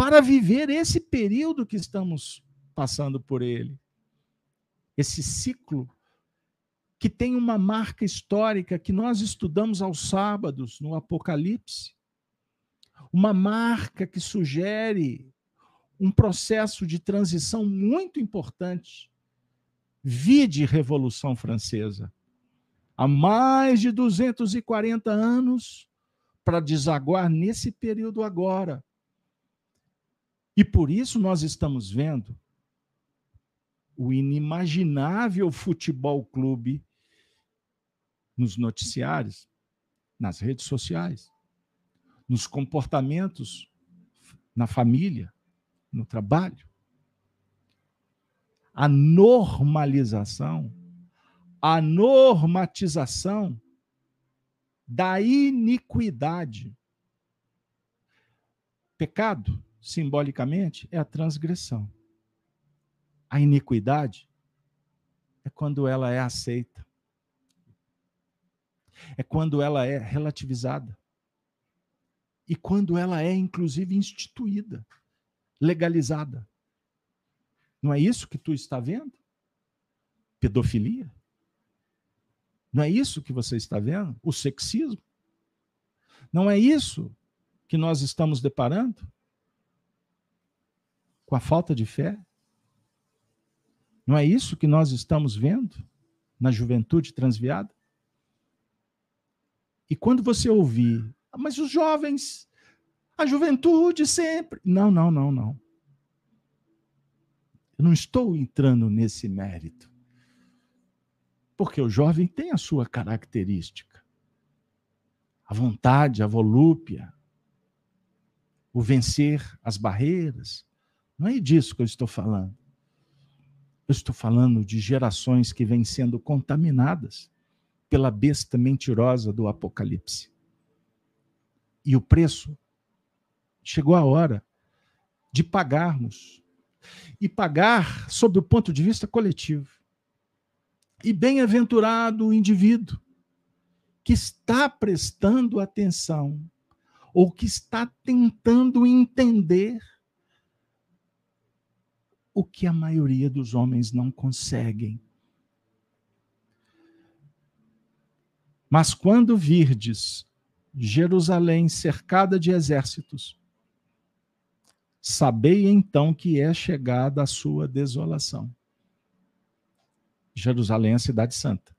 para viver esse período que estamos passando por ele esse ciclo que tem uma marca histórica que nós estudamos aos sábados no Apocalipse. Uma marca que sugere um processo de transição muito importante. Vide Revolução Francesa. Há mais de 240 anos para desaguar nesse período agora. E por isso nós estamos vendo o inimaginável futebol clube nos noticiários, nas redes sociais, nos comportamentos na família, no trabalho. A normalização, a normatização da iniquidade. Pecado, simbolicamente, é a transgressão. A iniquidade é quando ela é aceita. É quando ela é relativizada. E quando ela é, inclusive, instituída, legalizada. Não é isso que tu está vendo? Pedofilia? Não é isso que você está vendo? O sexismo? Não é isso que nós estamos deparando? Com a falta de fé? Não é isso que nós estamos vendo na juventude transviada? E quando você ouvir, ah, mas os jovens, a juventude sempre. Não, não, não, não. Eu não estou entrando nesse mérito. Porque o jovem tem a sua característica. A vontade, a volúpia, o vencer as barreiras. Não é disso que eu estou falando. Eu estou falando de gerações que vêm sendo contaminadas pela besta mentirosa do Apocalipse. E o preço chegou a hora de pagarmos. E pagar sob o ponto de vista coletivo. E bem-aventurado o indivíduo que está prestando atenção ou que está tentando entender o que a maioria dos homens não conseguem. Mas quando virdes Jerusalém cercada de exércitos, sabei então que é chegada a sua desolação. Jerusalém é a cidade santa.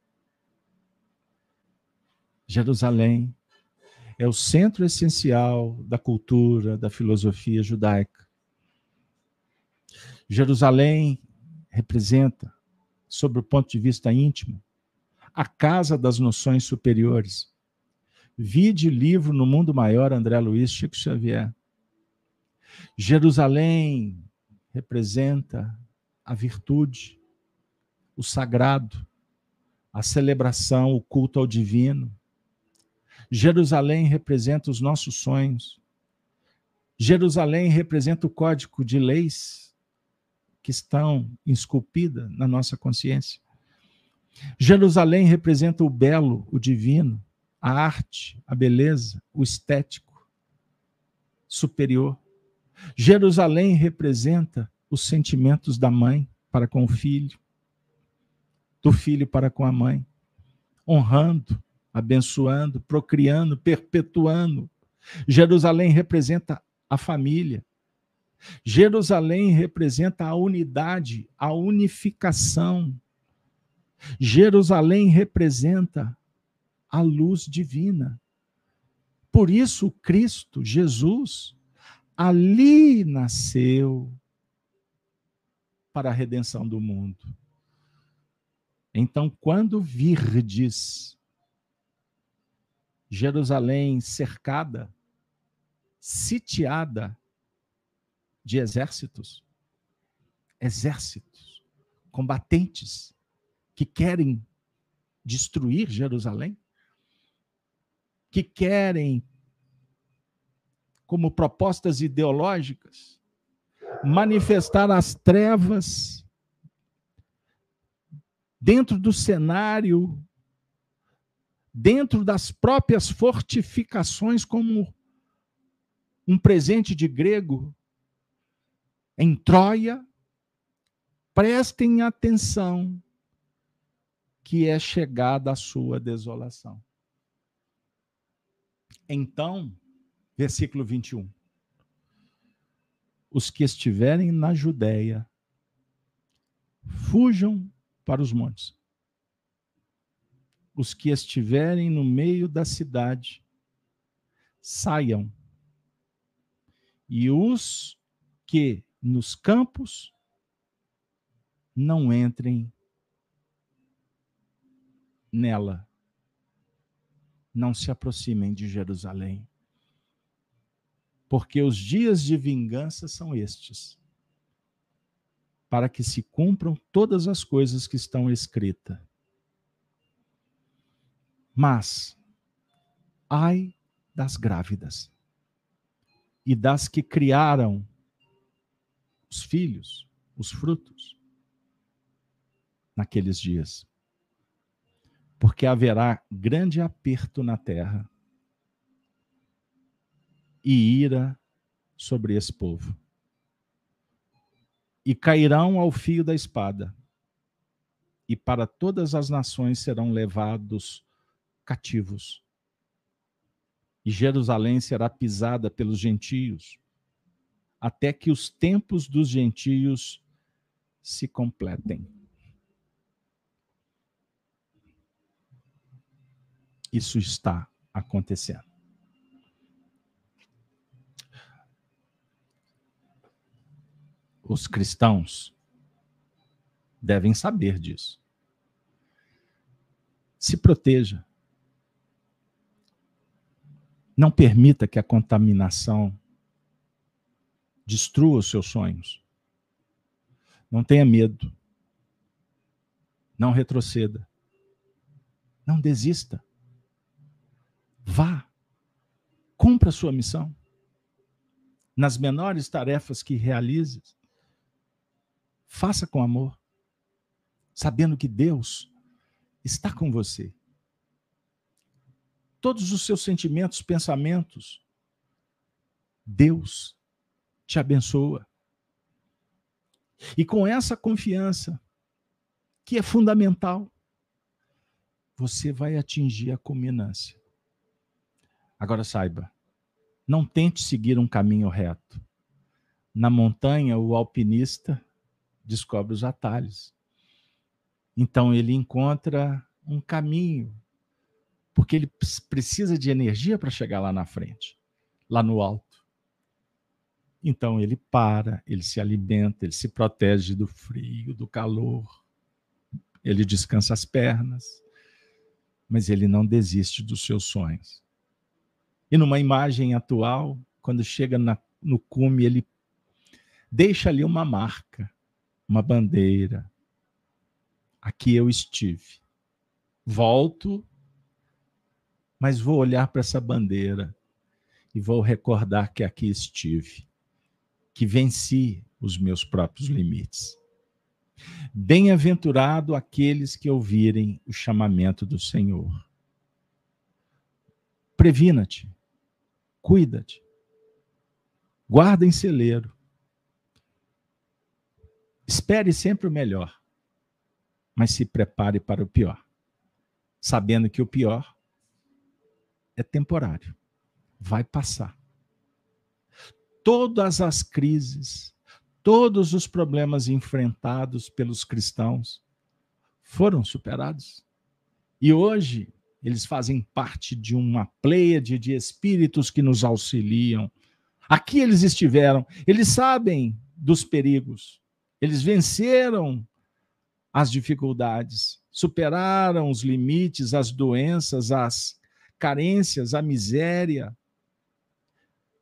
Jerusalém é o centro essencial da cultura, da filosofia judaica. Jerusalém representa, sob o ponto de vista íntimo, a casa das noções superiores. Vide livro No Mundo Maior, André Luiz Chico Xavier. Jerusalém representa a virtude, o sagrado, a celebração, o culto ao divino. Jerusalém representa os nossos sonhos. Jerusalém representa o código de leis que estão esculpidas na nossa consciência. Jerusalém representa o belo, o divino, a arte, a beleza, o estético superior. Jerusalém representa os sentimentos da mãe para com o filho, do filho para com a mãe, honrando, abençoando, procriando, perpetuando. Jerusalém representa a família. Jerusalém representa a unidade, a unificação. Jerusalém representa a luz divina. Por isso, Cristo, Jesus, ali nasceu para a redenção do mundo. Então, quando virdes Jerusalém cercada, sitiada de exércitos, exércitos, combatentes que querem destruir Jerusalém, que querem, como propostas ideológicas, manifestar as trevas dentro do cenário dentro das próprias fortificações, como um presente de grego em Troia, prestem atenção que é chegada a sua desolação. Então, versículo 21. Os que estiverem na Judéia, fujam para os montes os que estiverem no meio da cidade saiam, e os que nos campos não entrem nela, não se aproximem de Jerusalém, porque os dias de vingança são estes, para que se cumpram todas as coisas que estão escritas. Mas, ai das grávidas e das que criaram os filhos, os frutos, naqueles dias. Porque haverá grande aperto na terra e ira sobre esse povo. E cairão ao fio da espada, e para todas as nações serão levados cativos. E Jerusalém será pisada pelos gentios, até que os tempos dos gentios se completem. Isso está acontecendo. Os cristãos devem saber disso. Se proteja. Não permita que a contaminação destrua os seus sonhos. Não tenha medo. Não retroceda. Não desista. Vá. Cumpra a sua missão. Nas menores tarefas que realizes, faça com amor, sabendo que Deus está com você todos os seus sentimentos, pensamentos. Deus te abençoa. E com essa confiança, que é fundamental, você vai atingir a culminância. Agora saiba, não tente seguir um caminho reto. Na montanha, o alpinista descobre os atalhos. Então ele encontra um caminho, porque ele precisa de energia para chegar lá na frente, lá no alto. Então ele para, ele se alimenta, ele se protege do frio, do calor, ele descansa as pernas, mas ele não desiste dos seus sonhos. E numa imagem atual, quando chega na, no cume, ele deixa ali uma marca, uma bandeira. Aqui eu estive. Volto, mas vou olhar para essa bandeira e vou recordar que aqui estive, que venci os meus próprios limites. Bem-aventurado aqueles que ouvirem o chamamento do Senhor. Previna-te, cuida-te, guarda em celeiro. Espere sempre o melhor, mas se prepare para o pior, sabendo que o pior é temporário, vai passar. Todas as crises, todos os problemas enfrentados pelos cristãos foram superados. E hoje eles fazem parte de uma pleiade de espíritos que nos auxiliam. Aqui eles estiveram, eles sabem dos perigos, eles venceram as dificuldades, superaram os limites, as doenças, as carências, a miséria,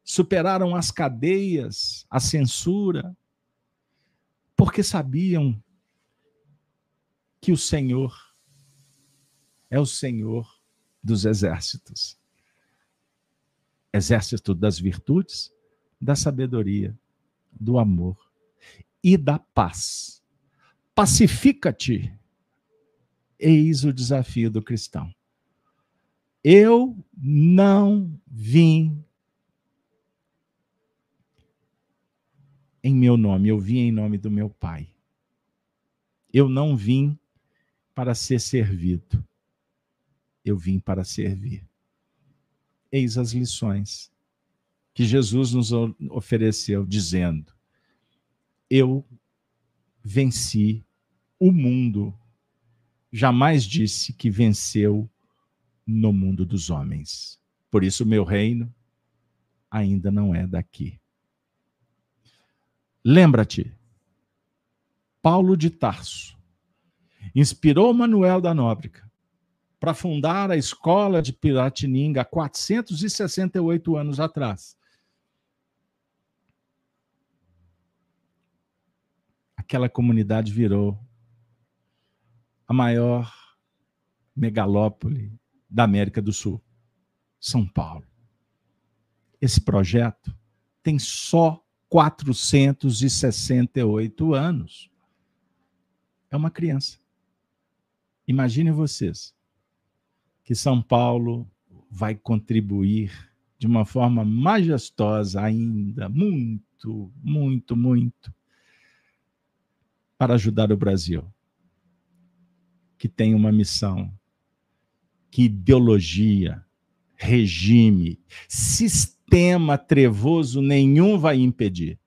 superaram as cadeias, a censura, porque sabiam que o Senhor é o Senhor dos exércitos. Exército das virtudes, da sabedoria, do amor e da paz. Pacifica-te. Eis o desafio do cristão. Eu não vim em meu nome, eu vim em nome do meu Pai. Eu não vim para ser servido, eu vim para servir. Eis as lições que Jesus nos ofereceu, dizendo: Eu venci o mundo. Jamais disse que venceu no mundo dos homens. Por isso, meu reino ainda não é daqui. Lembra-te, Paulo de Tarso inspirou Manuel da Nóbrega para fundar a escola de Piratininga há 468 anos atrás. Aquela comunidade virou a maior megalópole da América do Sul, São Paulo. Esse projeto tem só 468 anos. É uma criança. Imaginem vocês que São Paulo vai contribuir de uma forma majestosa ainda, muito, muito, muito, para ajudar o Brasil, que tem uma missão, que ideologia, regime, sistema, tema trevoso nenhum vai impedir.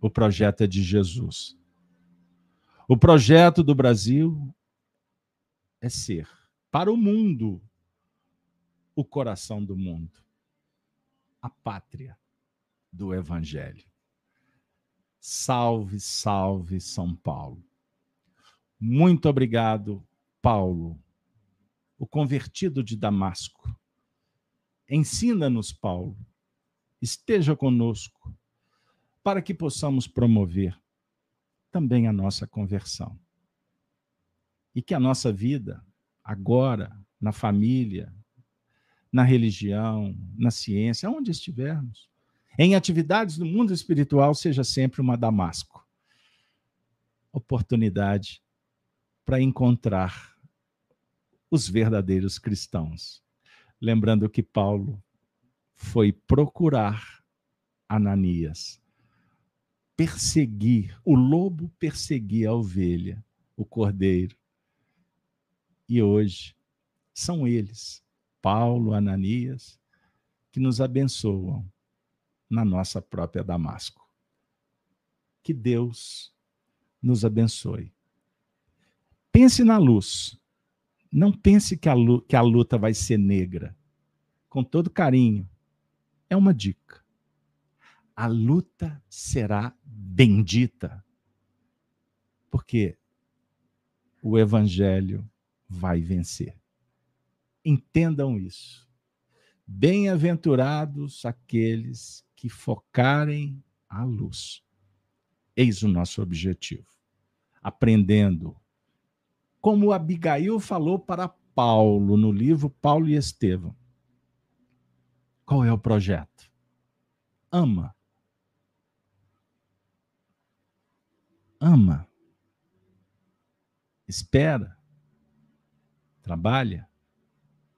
O projeto é de Jesus. O projeto do Brasil é ser, para o mundo, o coração do mundo, a pátria do Evangelho. Salve, salve São Paulo. Muito obrigado, Paulo, o convertido de Damasco Ensina-nos, Paulo. Esteja conosco, para que possamos promover também a nossa conversão. E que a nossa vida, agora, na família, na religião, na ciência, onde estivermos, em atividades do mundo espiritual, seja sempre uma Damasco oportunidade para encontrar os verdadeiros cristãos Lembrando que Paulo foi procurar Ananias, perseguir, o lobo perseguia a ovelha, o cordeiro. E hoje são eles, Paulo, Ananias, que nos abençoam na nossa própria Damasco. Que Deus nos abençoe. Pense na luz. Não pense que a, que a luta vai ser negra. Com todo carinho. É uma dica. A luta será bendita. Porque o evangelho vai vencer. Entendam isso. Bem-aventurados aqueles que focarem a luz. Eis o nosso objetivo. Aprendendo. Como Abigail falou para Paulo no livro Paulo e Estevão. Qual é o projeto? Ama. Ama. Espera. Trabalha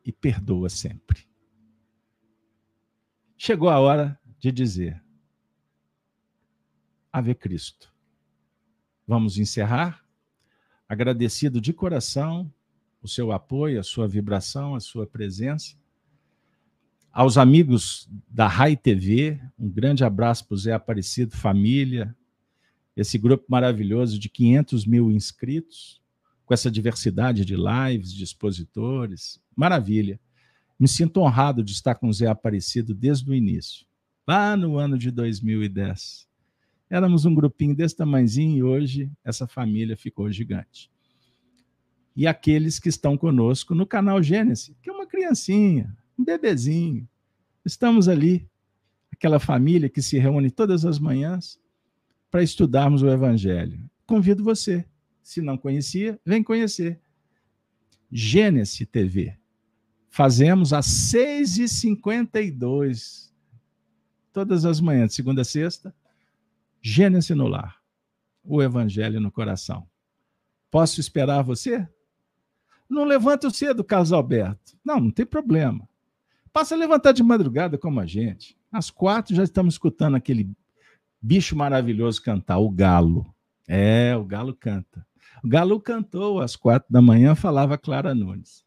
e perdoa sempre. Chegou a hora de dizer: Ave Cristo. Vamos encerrar agradecido de coração o seu apoio, a sua vibração, a sua presença. Aos amigos da Rai TV, um grande abraço para o Zé Aparecido, família, esse grupo maravilhoso de 500 mil inscritos, com essa diversidade de lives, de expositores, maravilha. Me sinto honrado de estar com o Zé Aparecido desde o início lá no ano de 2010. Éramos um grupinho desse tamanhozinho e hoje essa família ficou gigante. E aqueles que estão conosco no canal Gênesis, que é uma criancinha, um bebezinho. Estamos ali, aquela família que se reúne todas as manhãs para estudarmos o Evangelho. Convido você, se não conhecia, vem conhecer. Gênesis TV. Fazemos às 6h52 todas as manhãs, segunda a sexta, Gênesis no lar, o Evangelho no coração. Posso esperar você? Não levanta cedo, Carlos Alberto. Não, não tem problema. Passa a levantar de madrugada como a gente. Às quatro já estamos escutando aquele bicho maravilhoso cantar, o galo. É, o galo canta. O galo cantou às quatro da manhã, falava Clara Nunes.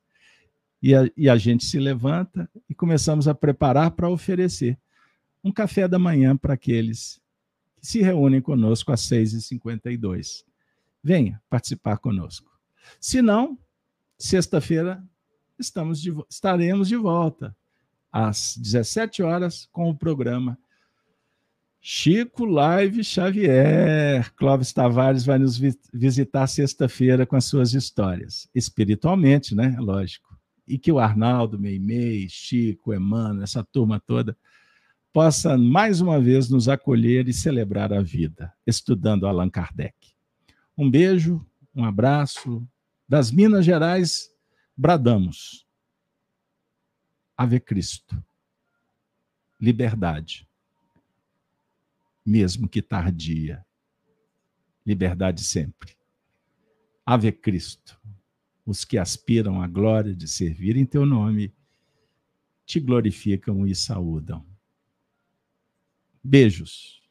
E a, e a gente se levanta e começamos a preparar para oferecer um café da manhã para aqueles que se reúnem conosco às 6h52. Venha participar conosco. Se não, sexta-feira estamos de, estaremos de volta às 17 horas com o programa Chico Live Xavier. Clóvis Tavares vai nos vi visitar sexta-feira com as suas histórias, espiritualmente, né? Lógico. E que o Arnaldo, Meimei, Chico, Emmanuel, essa turma toda possa mais uma vez nos acolher e celebrar a vida, estudando Allan Kardec. Um beijo, um abraço. Das Minas Gerais, bradamos. Ave Cristo. Liberdade. Mesmo que tardia. Liberdade sempre. Ave Cristo. Os que aspiram à glória de servir em teu nome, te glorificam e saúdam. Beijos.